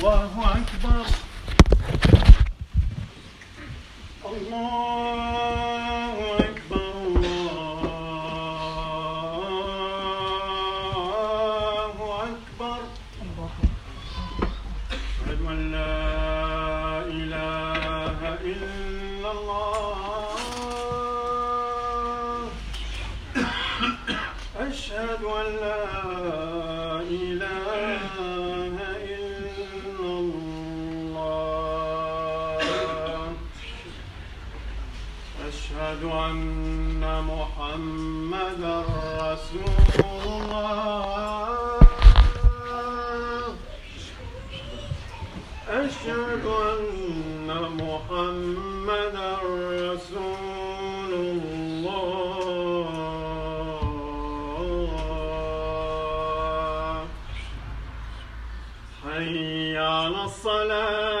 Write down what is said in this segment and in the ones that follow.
الله أكبر الله الصلاة.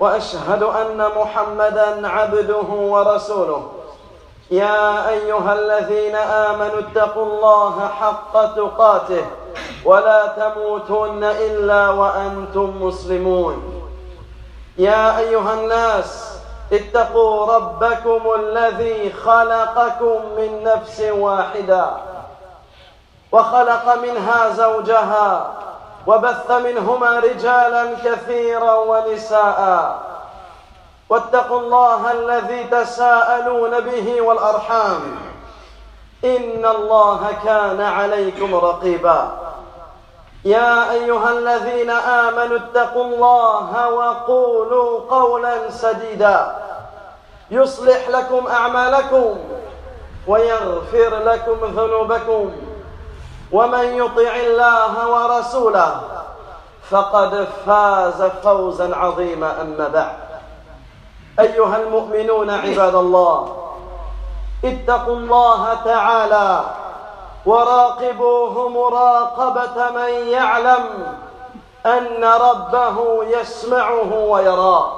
وأشهد أن محمدا عبده ورسوله. يا أيها الذين آمنوا اتقوا الله حق تقاته ولا تموتن إلا وأنتم مسلمون. يا أيها الناس اتقوا ربكم الذي خلقكم من نفس واحدة وخلق منها زوجها وبث منهما رجالا كثيرا ونساء. واتقوا الله الذي تساءلون به والأرحام. إن الله كان عليكم رقيبا. يا أيها الذين آمنوا اتقوا الله وقولوا قولا سديدا. يصلح لكم أعمالكم ويغفر لكم ذنوبكم. ومن يطع الله ورسوله فقد فاز فوزا عظيما أما بعد. أيها المؤمنون عباد الله اتقوا الله تعالى وراقبوه مراقبة من يعلم أن ربه يسمعه ويراه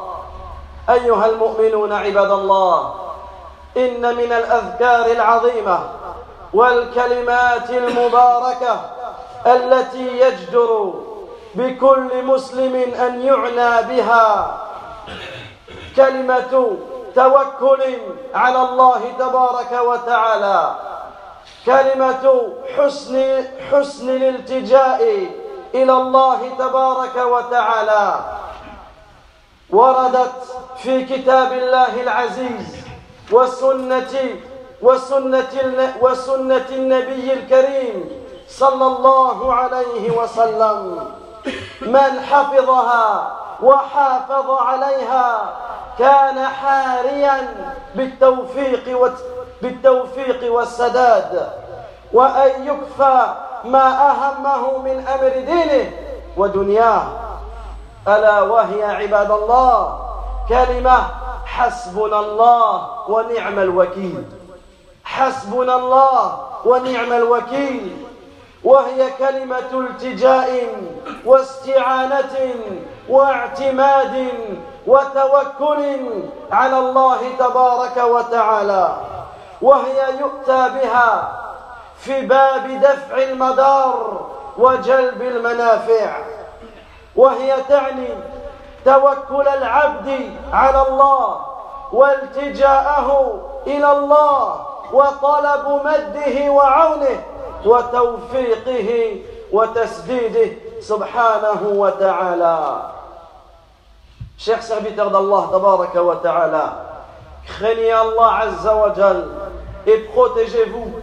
أيها المؤمنون عباد الله إن من الأذكار العظيمة والكلمات المباركة التي يجدر بكل مسلم أن يعنى بها. كلمة توكل على الله تبارك وتعالى. كلمة حسن حسن الالتجاء إلى الله تبارك وتعالى. وردت في كتاب الله العزيز وسنه وسنة, وسنة النبي الكريم صلى الله عليه وسلم. من حفظها وحافظ عليها كان حاريا بالتوفيق بالتوفيق والسداد. وأن يكفى ما أهمه من أمر دينه ودنياه. ألا وهي عباد الله كلمة حسبنا الله ونعم الوكيل. حسبنا الله ونعم الوكيل وهي كلمة التجاء واستعانة واعتماد وتوكل على الله تبارك وتعالى وهي يؤتى بها في باب دفع المدار وجلب المنافع وهي تعني توكل العبد على الله والتجاءه إلى الله وطلب مده وعونه وتوفيقه وتسديده سبحانه وتعالى Chers serviteurs d'Allah, tabaraka wa ta'ala, craignez Allah azza wa jal et protégez-vous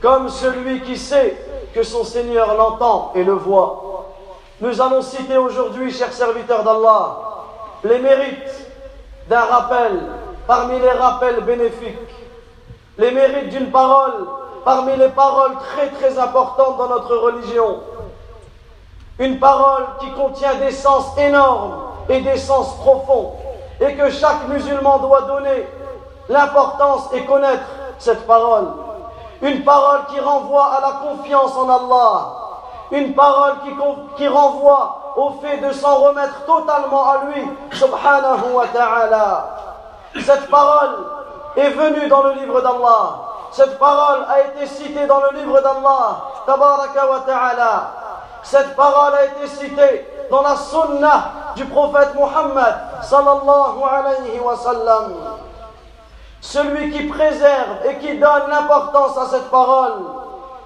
comme celui qui sait que son Seigneur l'entend et le voit. Nous allons citer aujourd'hui, chers serviteurs d'Allah, les mérites d'un rappel parmi les rappels bénéfiques, les mérites d'une parole parmi les paroles très très importantes dans notre religion. Une parole qui contient des sens énormes et des sens profonds et que chaque musulman doit donner l'importance et connaître cette parole. Une parole qui renvoie à la confiance en Allah. Une parole qui, qui renvoie au fait de s'en remettre totalement à lui, subhanahu wa ta'ala. Cette parole est venue dans le livre d'Allah. Cette parole a été citée dans le livre d'Allah, tabaraka wa ta'ala. Cette parole a été citée dans la sunnah du prophète Muhammad, sallallahu alayhi wa sallam. Celui qui préserve et qui donne l'importance à cette parole,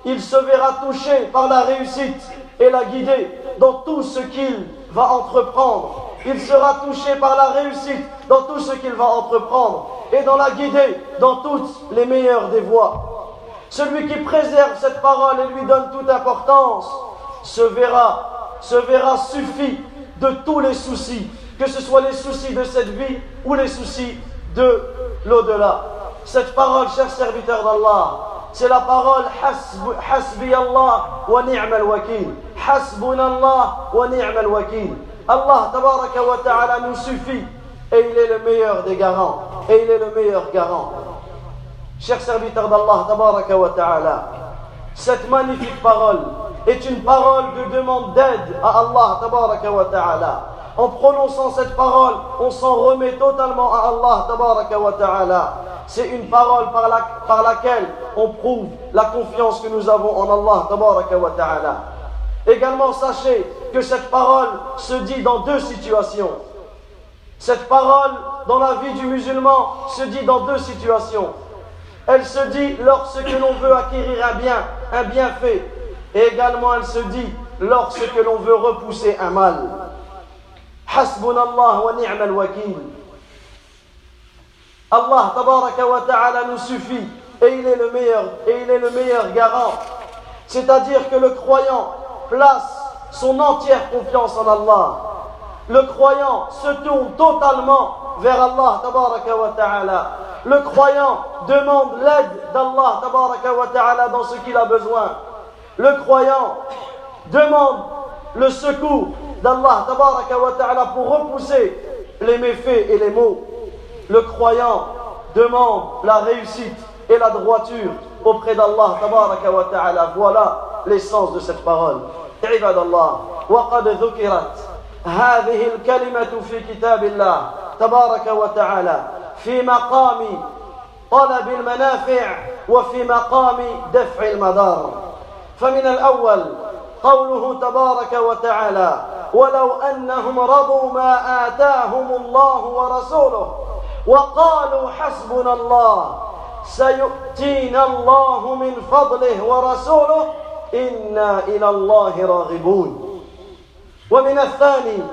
il se verra touché par la réussite et la guider dans tout ce qu'il va entreprendre. Il sera touché par la réussite dans tout ce qu'il va entreprendre et dans la guider dans toutes les meilleures des voies. Celui qui préserve cette parole et lui donne toute importance se verra, se verra suffi de tous les soucis, que ce soit les soucis de cette vie ou les soucis de l'au-delà. Cette parole, chers serviteurs d'Allah, c'est la parole Hasbi Allah wa ni'mal wakil. Allah wa ni'mal wakil. Allah tabaraka wa ta'ala nous suffit et il est le meilleur des garants et il est le meilleur garant. Chers serviteurs d'Allah tabaraka wa ta'ala, cette magnifique parole est une parole de demande d'aide à Allah tabaraka wa ta'ala. En prononçant cette parole, on s'en remet totalement à Allah tabaraka wa ta'ala. C'est une parole par, la, par, laquelle on prouve la confiance que nous avons en Allah tabaraka wa ta'ala. Également, sachez que cette parole se dit dans deux situations. Cette parole dans la vie du musulman se dit dans deux situations. Elle se dit lorsque l'on veut acquérir un bien, un bienfait. Et également elle se dit lorsque l'on veut repousser un mal. Hasbunallah wa ni'mal wakil. Allah tabaraka wa ta'ala nous suffit et il est le meilleur et il est le meilleur garant. C'est-à-dire que le croyant place son entière confiance en Allah. Le croyant se tourne totalement vers Allah. Le croyant demande l'aide d'Allah dans ce qu'il a besoin. Le croyant demande le secours d'Allah tabaraka pour repousser les méfaits et les maux. Le croyant demande la réussite et la droiture auprès d'Allah. Voilà l'essence de cette parole. عباد الله وقد ذكرت هذه الكلمة في كتاب الله تبارك وتعالى في مقام طلب المنافع وفي مقام دفع المضار. فمن الأول قوله تبارك وتعالى ولو أنهم رضوا ما آتاهم الله ورسوله وقالوا حسبنا الله سيؤتينا الله من فضله ورسوله إنا إلى الله راغبون. ومن الثاني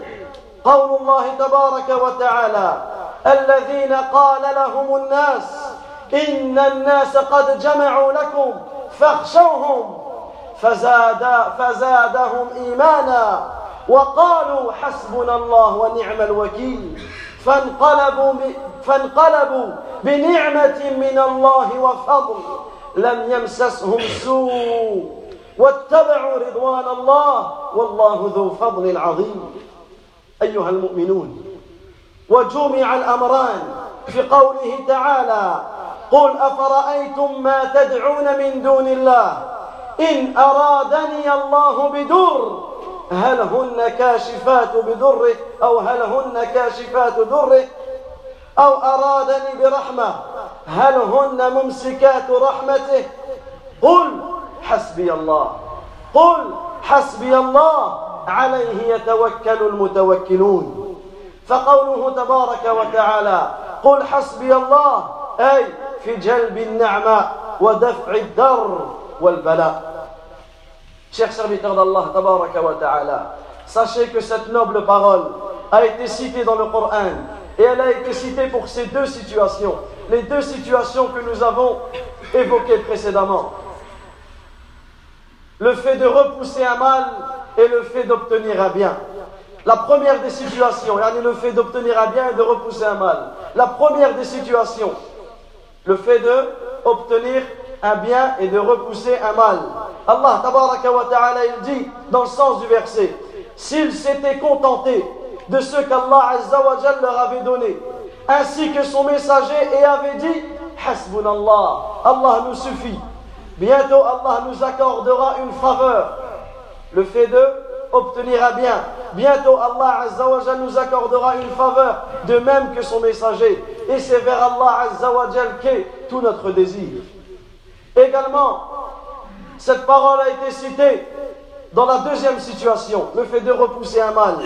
قول الله تبارك وتعالى الذين قال لهم الناس إن الناس قد جمعوا لكم فاخشوهم فزاد فزادهم إيمانا وقالوا حسبنا الله ونعم الوكيل فانقلبوا فانقلبوا بنعمة من الله وفضل لم يمسسهم سوء. واتبعوا رضوان الله والله ذو فضل عظيم. أيها المؤمنون وجمع الأمران في قوله تعالى قل أفرأيتم ما تدعون من دون الله؟ إن أرادني الله بدر هل هن كاشفات بضره أو هل هن كاشفات ضره أو أرادني برحمة هل هن ممسكات رحمته؟ قل حسبي الله قل حسبي الله عليه يتوكل المتوكلون فقوله تبارك وتعالى قل حسبي الله أي في جلب النعمة ودفع الدر والبلاء Chers serviteurs d'Allah, tabaraka wa ta'ala, sachez que cette noble parole a été citée dans le Coran et elle a été citée pour ces deux situations, les deux situations que nous avons évoquées précédemment. Le fait de repousser un mal et le fait d'obtenir un bien. La première des situations, le fait d'obtenir un bien et de repousser un mal. La première des situations, le fait d'obtenir un bien et de repousser un mal. Allah tabaraka wa ta'ala il dit dans le sens du verset s'ils s'étaient contentés de ce qu'Allah leur avait donné ainsi que son messager et avait dit hasbunallah Allah nous suffit bientôt Allah nous accordera une faveur le fait de obtenir un bien bientôt Allah nous accordera une faveur de même que son messager et c'est vers Allah qu'est tout notre désir également cette parole a été citée dans la deuxième situation, le fait de repousser un mal.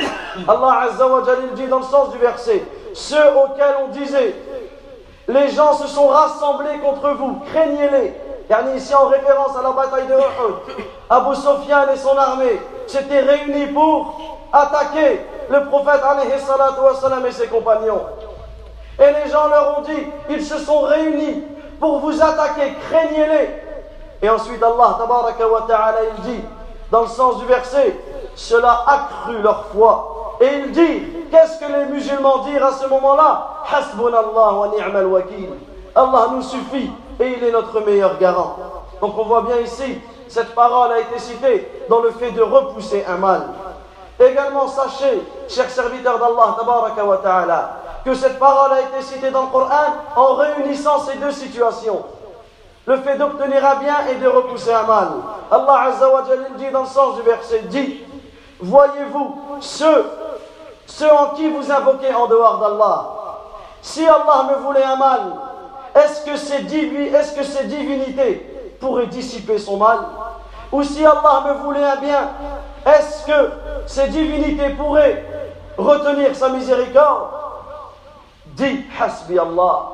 Allah Azza wa dit dans le sens du verset, ceux auxquels on disait, les gens se sont rassemblés contre vous, craignez-les. Yani ici en référence à la bataille de Uhud, Abu Sufyan et son armée s'étaient réunis pour attaquer le prophète et ses compagnons. Et les gens leur ont dit, ils se sont réunis pour vous attaquer, craignez-les. Et ensuite Allah ta'ala il dit dans le sens du verset cela accrut leur foi et il dit qu'est-ce que les musulmans dirent à ce moment-là? Hasbunallah wa ni'mal wakil Allah nous suffit et il est notre meilleur garant donc on voit bien ici cette parole a été citée dans le fait de repousser un mal également sachez chers serviteurs d'Allah que cette parole a été citée dans le Coran en réunissant ces deux situations le fait d'obtenir un bien et de repousser un mal. Allah Azza wa dit dans le sens du verset, dit, voyez-vous ceux, ceux en qui vous invoquez en dehors d'Allah. Si Allah me voulait un mal, est-ce que, ces divinités pourraient dissiper son mal? Ou si Allah me voulait un bien, est-ce que ces divinités pourraient retenir sa miséricorde? Dis, Hasbi Allah.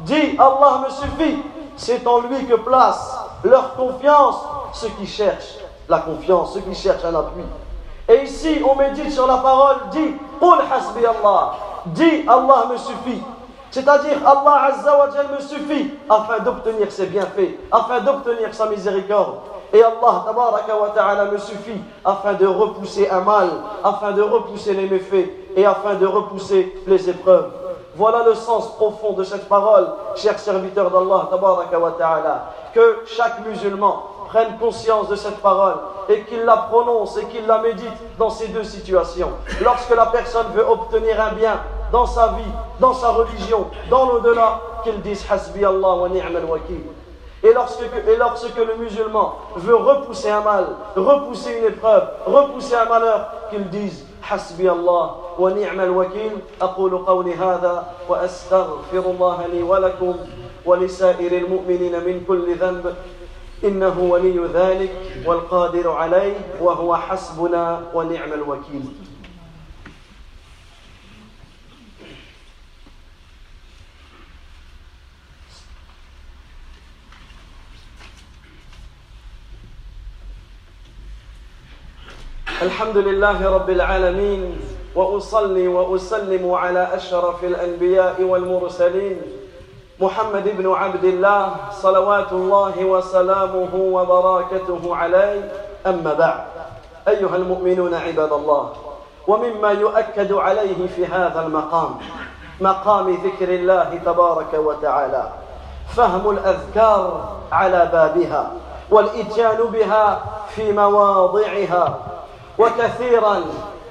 Dis, Allah me suffit c'est en lui que place leur confiance ceux qui cherchent la confiance, ceux qui cherchent un appui. Et ici, on médite sur la parole, dit hasbi Allah, dit Allah me suffit. C'est-à-dire Allah Azza wa me suffit afin d'obtenir ses bienfaits, afin d'obtenir sa miséricorde. Et Allah wa ta'ala me suffit afin de repousser un mal, afin de repousser les méfaits et afin de repousser les épreuves. Voilà le sens profond de cette parole, chers serviteurs d'Allah, que chaque musulman prenne conscience de cette parole et qu'il la prononce et qu'il la médite dans ces deux situations. Lorsque la personne veut obtenir un bien dans sa vie, dans sa religion, dans l'au-delà, qu'il dise Hasbi Allah wa ni'mal wakil. Et lorsque, et lorsque le musulman veut repousser un mal, repousser une épreuve, repousser un malheur, qu'il dise حسبي الله ونعم الوكيل أقول قولي هذا وأستغفر الله لي ولكم ولسائر المؤمنين من كل ذنب إنه ولي ذلك والقادر عليه وهو حسبنا ونعم الوكيل الحمد لله رب العالمين وأصلي وأسلم على أشرف الأنبياء والمرسلين محمد بن عبد الله صلوات الله وسلامه وبركاته عليه. أما بعد أيها المؤمنون عباد الله ومما يؤكد عليه في هذا المقام مقام ذكر الله تبارك وتعالى فهم الأذكار على بابها والإتيان بها في مواضعها وكثيرا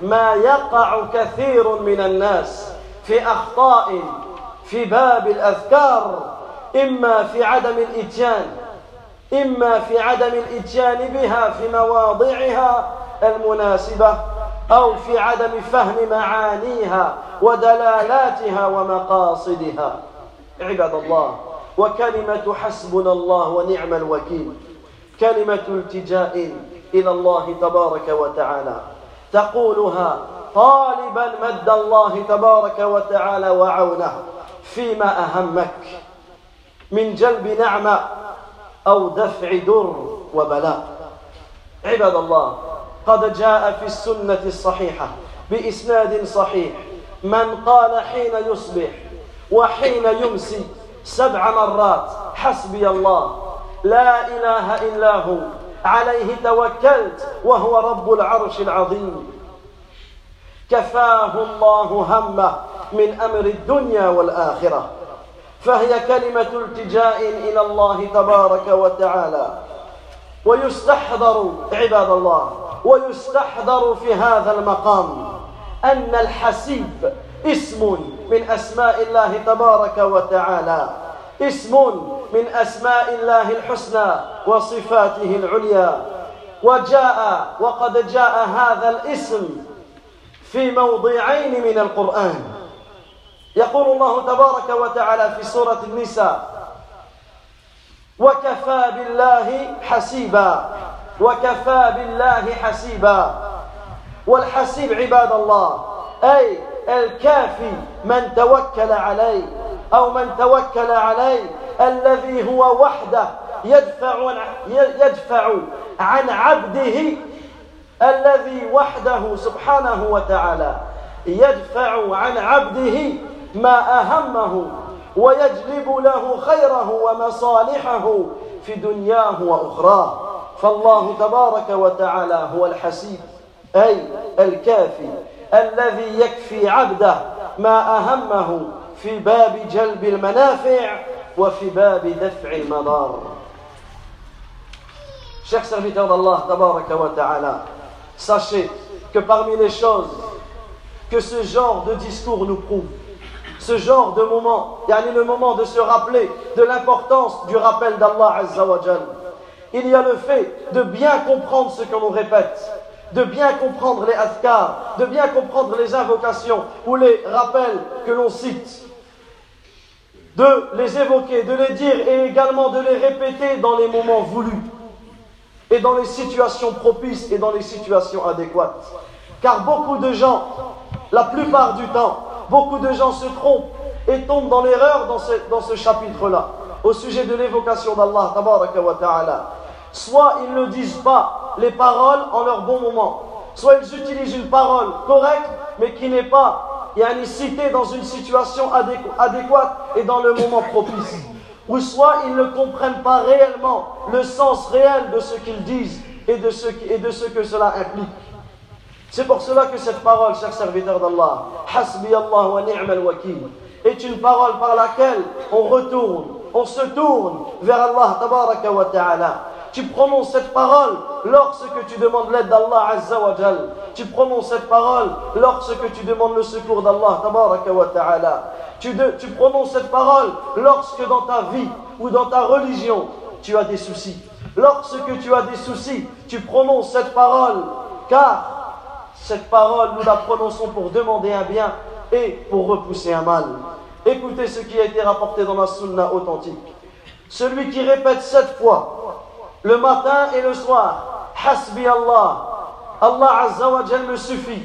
ما يقع كثير من الناس في أخطاء في باب الأذكار إما في عدم الإتيان إما في عدم الإتيان بها في مواضعها المناسبة أو في عدم فهم معانيها ودلالاتها ومقاصدها. عباد الله وكلمة حسبنا الله ونعم الوكيل كلمة التجاء إلى الله تبارك وتعالى. تقولها طالبا مد الله تبارك وتعالى وعونه. فيما أهمك؟ من جلب نعمة أو دفع در وبلاء. عباد الله قد جاء في السنة الصحيحة بإسناد صحيح. من قال حين يصبح وحين يمسي سبع مرات حسبي الله لا إله إلا هو. عليه توكلت وهو رب العرش العظيم. كفاه الله همه من أمر الدنيا والآخرة. فهي كلمة التجاء إلى الله تبارك وتعالى. ويستحضر عباد الله ويستحضر في هذا المقام أن الحسيب اسم من أسماء الله تبارك وتعالى. اسم من أسماء الله الحسنى وصفاته العليا. وجاء وقد جاء هذا الاسم في موضعين من القرآن. يقول الله تبارك وتعالى في سورة النساء وكفى بالله حسيبا وكفى بالله حسيبا. والحسيب عباد الله أي الكافي من توكل عليه أو من توكل عليه. الذي هو وحده يدفع يدفع عن عبده الذي وحده سبحانه وتعالى. يدفع عن عبده ما أهمه ويجلب له خيره ومصالحه في دنياه وأخراه. فالله تبارك وتعالى هو الحسيب أي الكافي الذي يكفي عبده ما أهمه في باب جلب المنافع وفي باب دفع المضار Chers serviteurs d'Allah, tabaraka wa ta'ala, sachez que parmi les choses que ce genre de discours nous prouve, ce genre de moment, yani le moment de se rappeler de l'importance du rappel d'Allah Azza wa Jal, il y a le fait de bien comprendre ce que l'on répète, de bien comprendre les adhkars, de bien comprendre les invocations ou les rappels que l'on cite, de les évoquer, de les dire et également de les répéter dans les moments voulus et dans les situations propices et dans les situations adéquates. Car beaucoup de gens, la plupart du temps, beaucoup de gens se trompent et tombent dans l'erreur dans ce, dans ce chapitre-là, au sujet de l'évocation d'Allah. Soit ils ne disent pas les paroles en leur bon moment, soit ils utilisent une parole correcte, mais qui n'est pas yani, citée dans une situation adéquate et dans le moment propice. Ou soit ils ne comprennent pas réellement le sens réel de ce qu'ils disent et de ce, et de ce que cela implique. C'est pour cela que cette parole, chers serviteurs d'Allah, Hasbi Allah wa ni'mal wakil, est une parole par laquelle on retourne, on se tourne vers Allah tabaraka wa ta'ala. Tu prononces cette parole lorsque tu demandes l'aide d'Allah Azza wa. Tu prononces cette parole lorsque tu demandes le secours d'Allah tabaraka wa ta'ala. Tu prononces cette parole lorsque dans ta vie ou dans ta religion, tu as des soucis. Lorsque tu as des soucis, tu prononces cette parole car cette parole, nous la prononçons pour demander un bien et pour repousser un mal. Écoutez ce qui a été rapporté dans la sunna authentique. Celui qui répète sept fois, le matin et le soir, Hasbi Allah, Allah Azza wa Jal me suffit.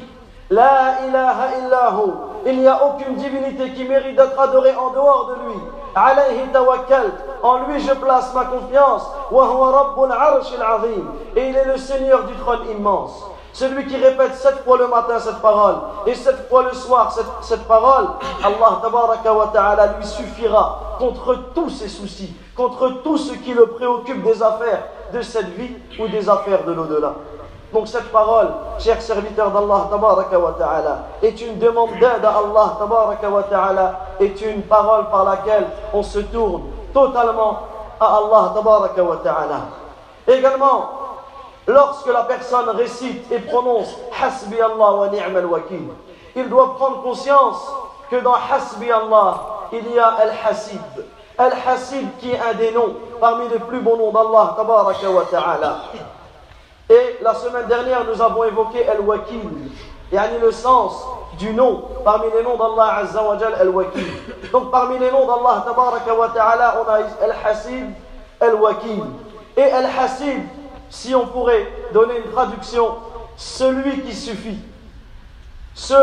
La ilaha illahu, il n'y a aucune divinité qui mérite d'être adorée en dehors de lui. Alayhi tawakkal, en lui je place ma confiance. Wa huwa rabbul arsh al-azim, et il est le Seigneur du trône immense. Celui qui répète sept fois le matin cette parole et sept fois le soir cette, cette parole, Allah wa ta'ala lui suffira contre tous ses soucis, contre tout ce qui le préoccupe des affaires de cette vie ou des affaires de l'au-delà. Donc cette parole, chers serviteurs d'Allah ta'ala, est une demande d'aide à Allah ta'ala, est une parole par laquelle on se tourne totalement à Allah ta'ala. Également, lorsque la personne récite et prononce Hasbi Allah wa ni'mal wakil, il doit prendre conscience que dans Hasbi Allah, il y a Al-Hasib. Al-Hasib qui est un des noms parmi les plus bons noms d'Allah, ta'ala. Et la semaine dernière, nous avons évoqué Al-Wakil, yani le sens du nom parmi les noms d'Allah Azza wa Al-Wakil. Donc parmi les noms d'Allah tabaraka wa ta'ala, on a Al-Hasib, Al-Wakil. Et Al-Hasib, si on pourrait donner une traduction, celui qui suffit. Ce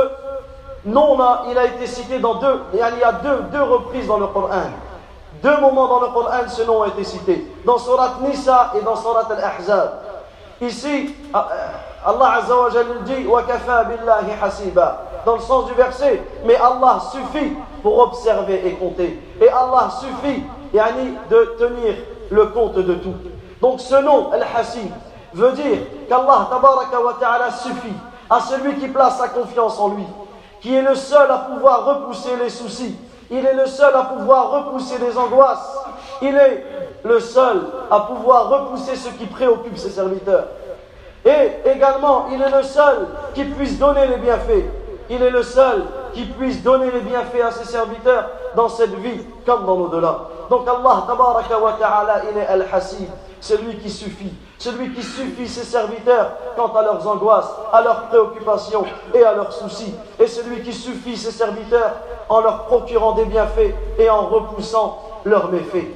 nom-là, il a été cité dans deux, il y a deux, deux reprises dans le Coran. Deux moments dans le Coran, ce nom a été cité. Dans Surat Nisa et dans Surat Al-Ahzab. Ici, euh, Allah Azza wa dit Wa billahi hasiba dans le sens du verset, mais Allah suffit pour observer et compter. Et Allah suffit yani, de tenir le compte de tout. Donc ce nom, Al-Hasib, veut dire qu'Allah ta'ala suffit à celui qui place sa confiance en lui, qui est le seul à pouvoir repousser les soucis, il est le seul à pouvoir repousser les angoisses, il est le seul à pouvoir repousser ce qui préoccupe ses serviteurs. Et également, il est le seul qui puisse donner les bienfaits. Il est le seul qui puisse donner les bienfaits à ses serviteurs dans cette vie comme dans l'au-delà. Donc Allah wa ta'ala, il est Al-Hasib, celui qui suffit, celui qui suffit ses serviteurs quant à leurs angoisses, à leurs préoccupations et à leurs soucis, et celui qui suffit ses serviteurs en leur procurant des bienfaits et en repoussant leurs méfaits.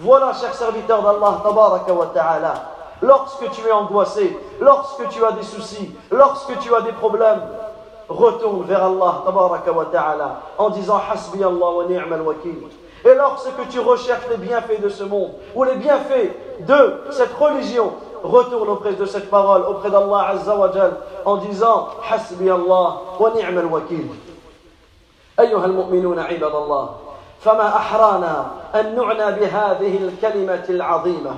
Voilà, chers serviteurs d'Allah lorsque tu es angoissé, lorsque tu as des soucis, lorsque tu as des problèmes, retourne vers Allah en disant Hasbi Allah wa ni'mal wakil. Et lorsque tu recherches les bienfaits de ce monde ou les bienfaits de cette religion, retourne auprès de cette parole, auprès d'Allah Azza wa Jal, en disant Hasbi Allah wa ni'mal wakil. أيها المؤمنون عباد الله فما أحرانا أن نعنى بهذه الكلمة العظيمة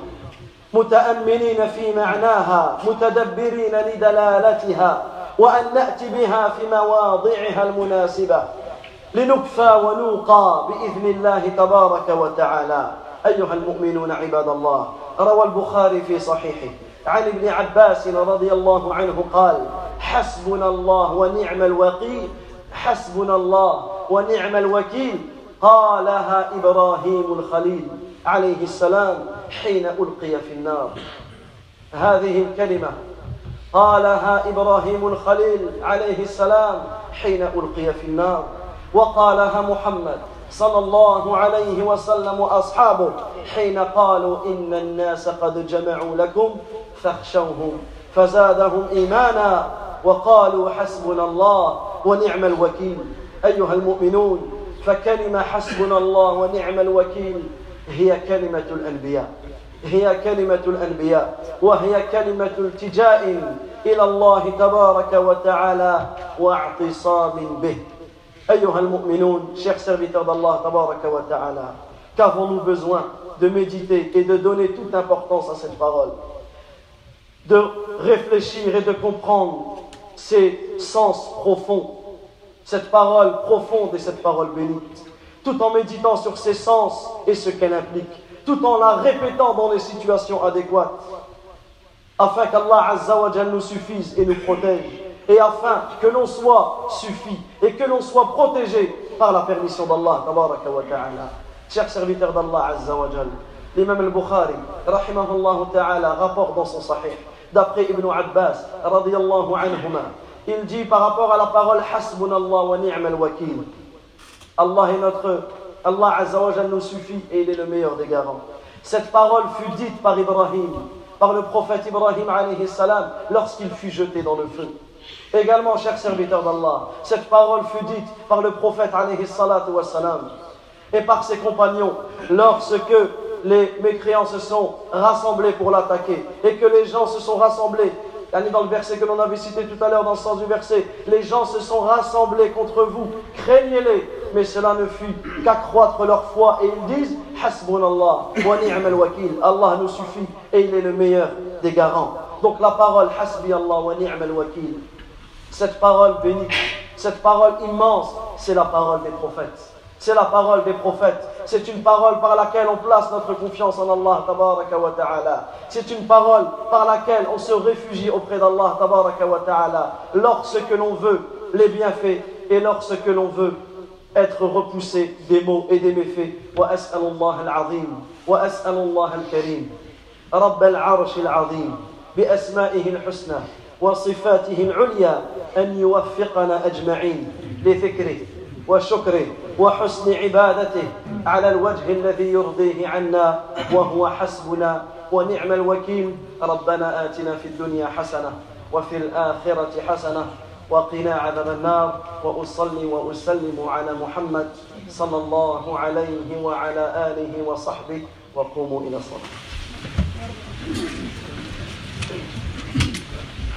متأملين في معناها متدبرين لدلالتها وأن نأتي بها في مواضعها المناسبة لنكفى ونوقى بإذن الله تبارك وتعالى. أيها المؤمنون عباد الله روى البخاري في صحيحه عن ابن عباس رضي الله عنه قال حسبنا الله ونعم الوكيل حسبنا الله ونعم الوكيل. قالها إبراهيم الخليل عليه السلام حين ألقي في النار. هذه الكلمة قالها إبراهيم الخليل عليه السلام حين ألقي في النار. وقالها محمد صلى الله عليه وسلم وأصحابه حين قالوا إن الناس قد جمعوا لكم فاخشوهم فزادهم إيمانا وقالوا حسبنا الله ونعم الوكيل أيها المؤمنون فكلمة حسبنا الله ونعم الوكيل هي كلمة الأنبياء هي كلمة الأنبياء وهي كلمة التجاء إلى الله تبارك وتعالى واعتصام به chers serviteurs d'Allah, qu'avons-nous besoin de méditer et de donner toute importance à cette parole? De réfléchir et de comprendre ses sens profonds, cette parole profonde et cette parole bénite, tout en méditant sur ses sens et ce qu'elle implique, tout en la répétant dans les situations adéquates, afin qu'Allah Azza nous suffise et nous protège et afin que l'on soit suffi et que l'on soit protégé par la permission d'Allah. Chers serviteurs d'Allah Azza wa l'imam al-Bukhari, rahimahullah ta'ala, rapporte dans son sahih, d'après Ibn Abbas, radiyallahu anhuma, il dit par rapport à la parole Hasbunallah wa ni'mal wakil. Allah est notre Allah Azzawajal nous suffit et il est le meilleur des garants. Cette parole fut dite par Ibrahim, par le prophète Ibrahim alayhi salam, lorsqu'il fut jeté dans le feu. Également, chers serviteurs d'Allah, cette parole fut dite par le prophète alayhi salam et par ses compagnons lorsque les mécréants se sont rassemblés pour l'attaquer et que les gens se sont rassemblés. Dans le verset que l'on avait cité tout à l'heure, dans le sens du verset, les gens se sont rassemblés contre vous, craignez-les, mais cela ne fut qu'accroître leur foi et ils disent Hasbunallah wa ni'mal wakil, Allah nous suffit et il est le meilleur des garants. Donc la parole Hasbi Allah wa ni'mal wakil, cette parole bénie, cette parole immense, c'est la parole des prophètes. C'est la parole des prophètes. C'est une parole par laquelle on place notre confiance en Allah wa ta'ala. C'est une parole par laquelle on se réfugie auprès d'Allah wa ta'ala lorsque l'on veut les bienfaits et lorsque l'on veut être repoussé des maux et des méfaits. وأسأل الله العظيم وأسأل الله الكريم رب العرش العظيم بأسمائه الحسنى وصفاته العليا أن يوفقنا أجمعين لذكره وشكره وحسن عبادته على الوجه الذي يرضيه عنا وهو حسبنا ونعم الوكيل. ربنا آتنا في الدنيا حسنة وفي الآخرة حسنة وقنا عذاب النار. وأصلي وأسلم على محمد صلى الله عليه وعلى آله وصحبه. وقوموا إلى الصلاة.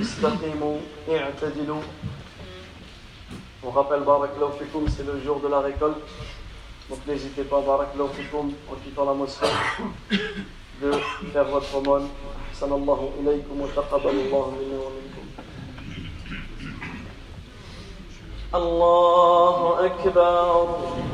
استقيموا اعتدلوا On rappelle Barakallahu Fikoum, c'est le jour de la récolte. Donc n'hésitez pas, Barakallahu Fikoum, en quittant la mosquée, de faire votre aumône. Sallallahu ilaykum wa taqabbalallahu minna wa minkum. Allahu Akbar.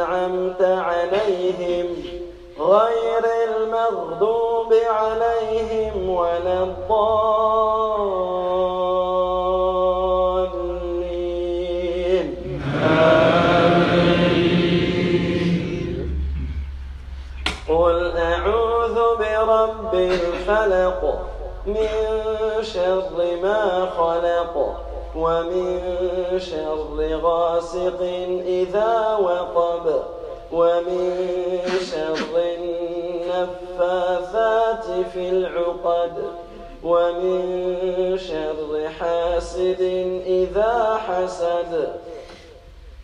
أنعمت عليهم غير المغضوب عليهم ولا الضالين. قل أعوذ برب الفلق من شر ما خلق ومن شر غاسق إذا وقب ومن شر النفاثات في العقد ومن شر حاسد إذا حسد.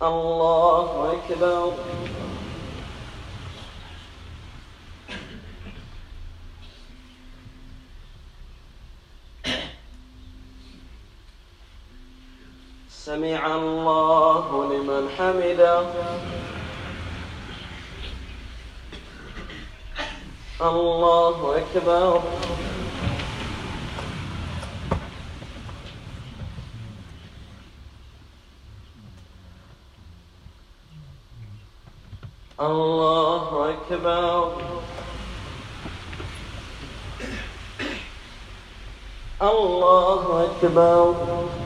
الله أكبر. سمع الله لمن حمده. الله أكبر. الله أكبر. الله أكبر.